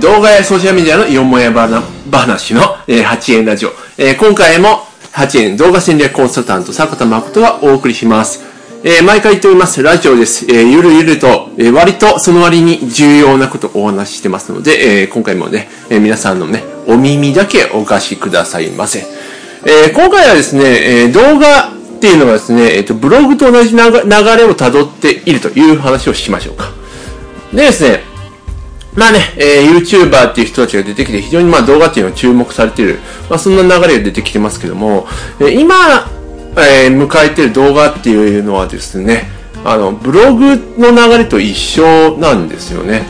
動画やソーシャルメディアのよもやばな話の、えー、8円ラジオ。えー、今回も8円動画戦略コンサルタント坂田誠がお送りします。えー、毎回言っております、ラジオです。えー、ゆるゆると、えー、割とその割に重要なことをお話ししてますので、えー、今回もね、えー、皆さんのね、お耳だけお貸しくださいませ。えー、今回はですね、えー、動画っていうのがですね、え、ー、と、ブログと同じ流れを辿っているという話をしましょうか。でですね、まあね、えー、YouTuber っていう人たちが出てきて、非常にまあ動画っていうのが注目されてる、まあそんな流れが出てきてますけども、えー、今、えー、迎えてる動画っていうのはですね、あの、ブログの流れと一緒なんですよね。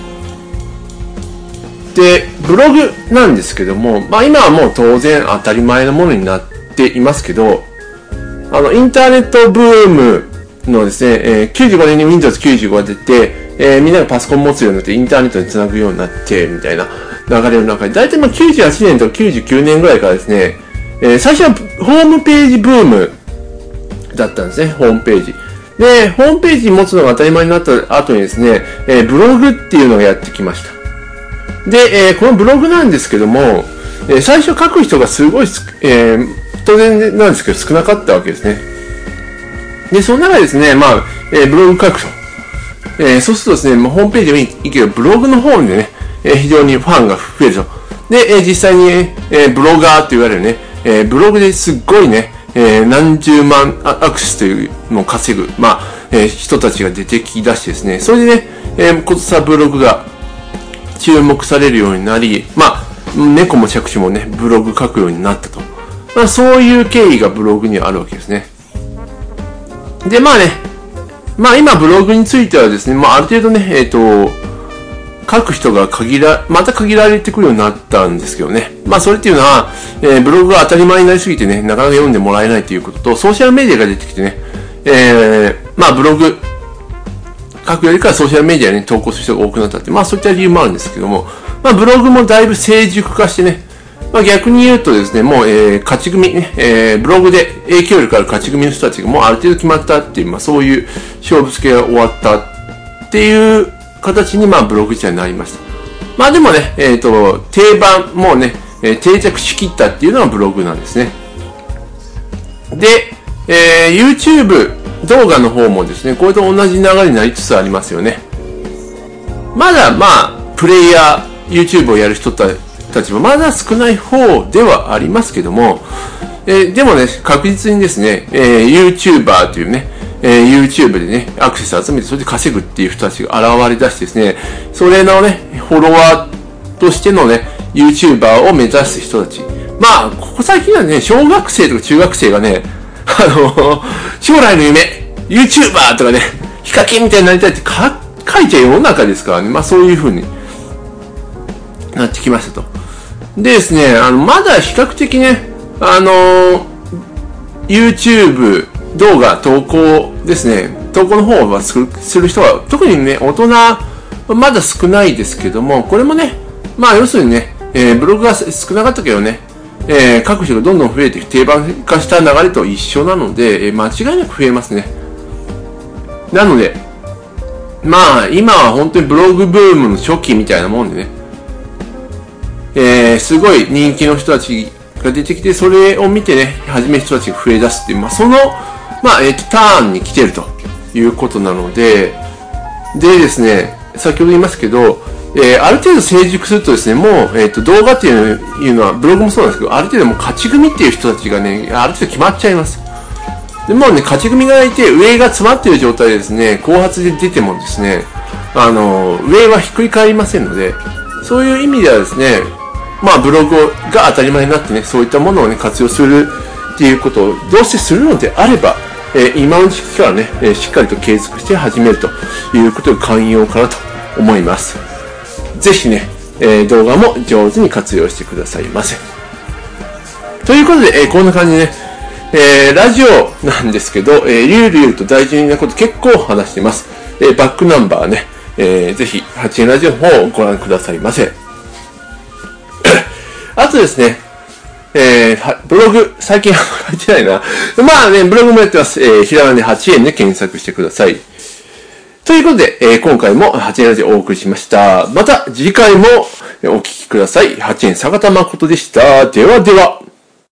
で、ブログなんですけども、まあ今はもう当然当たり前のものになっていますけど、あの、インターネットブームのですね、えー、95年に Windows 95が出て、えー、みんながパソコン持つようになってインターネットにつなぐようになって、みたいな流れの中で、だいたいまあ98年とか99年ぐらいからですね、えー、最初はホームページブームだったんですね、ホームページ。で、ホームページ持つのが当たり前になった後にですね、えー、ブログっていうのがやってきました。で、えー、このブログなんですけども、え、最初書く人がすごい、え、当然なんですけど少なかったわけですね。で、その中でですね、まあ、え、ブログ書くと。えー、そうするとですね、まあ、ホームページでもいいけど、ブログの方でね、えー、非常にファンが増えると。で、えー、実際に、えー、ブロガーって言われるね、えー、ブログですっごいね、えー、何十万アクセスというのを稼ぐ、まあ、えー、人たちが出てきだしてですね、それでね、えー、ことさブログが注目されるようになり、まあ、猫も着手もね、ブログ書くようになったと。まあ、そういう経緯がブログにはあるわけですね。で、まあね、まあ今ブログについてはですね、まあある程度ね、えっ、ー、と、書く人が限ら、また限られてくるようになったんですけどね。まあそれっていうのは、えー、ブログが当たり前になりすぎてね、なかなか読んでもらえないということと、ソーシャルメディアが出てきてね、えー、まあブログ、書くよりかはソーシャルメディアに投稿する人が多くなったって、まあそういった理由もあるんですけども、まあブログもだいぶ成熟化してね、まあ、逆に言うとですね、もう、えー、勝ち組ね、えー、ブログで影響力ある勝ち組の人たちがもうある程度決まったっていう、まあそういう勝負付けが終わったっていう形に、まあブログ自体になりました。まあでもね、えっ、ー、と、定番、もうね、えー、定着しきったっていうのがブログなんですね。で、えー、YouTube 動画の方もですね、これと同じ流れになりつつありますよね。まだまあ、プレイヤー、YouTube をやる人たたちもまだ少ない方ではありますけども、えー、でもね、確実にですね、えー、YouTuber というね、えー、YouTube でね、アクセス集めて、それで稼ぐっていう人たちが現れ出してですね、それのね、フォロワーとしてのね、YouTuber を目指す人たち。まあ、ここ最近はね、小学生とか中学生がね、あの、将来の夢、YouTuber とかね、ヒカキンみたいになりたいって書いちゃう世の中ですからね、まあそういう風になってきましたと。でですね、あの、まだ比較的ね、あの YouTube 動画投稿ですね、投稿の方はする人は、特にね、大人、まだ少ないですけども、これもね、まあ要するにね、えー、ブログが少なかったけどね、えー、各人がどんどん増えて定番化した流れと一緒なので、えー、間違いなく増えますね。なので、まあ今は本当にブログブームの初期みたいなもんでね、えー、すごい人気の人たちが出てきて、それを見てね、始める人たちが増え出すっていう、まあ、その、まあ、えっ、ー、と、ターンに来てるということなので、でですね、先ほど言いますけど、えー、ある程度成熟するとですね、もう、えっ、ー、と、動画っていうのは、ブログもそうなんですけど、ある程度もう勝ち組っていう人たちがね、ある程度決まっちゃいます。でもうね、勝ち組がいて、上が詰まっている状態でですね、後発で出てもですね、あの、上はひっくり返りませんので、そういう意味ではですね、まあ、ブログが当たり前になってね、そういったものをね、活用するっていうことをどうしてするのであれば、えー、今の時期からね、えー、しっかりと継続して始めるということが寛容かなと思います。ぜひね、えー、動画も上手に活用してくださいませ。ということで、えこんな感じでね、えラジオなんですけど、えー、リュウリュウと大事なこと結構話してます。えバックナンバーね、えー、ぜひ、8円ラジオの方をご覧くださいませ。あとですね、えー、ブログ、最近書いてないな。まあね、ブログもやってます。えー、ひらがなで8円で検索してください。ということで、えー、今回も8円ラジオをお送りしました。また次回も、お聞きください。8円坂田誠でした。ではでは。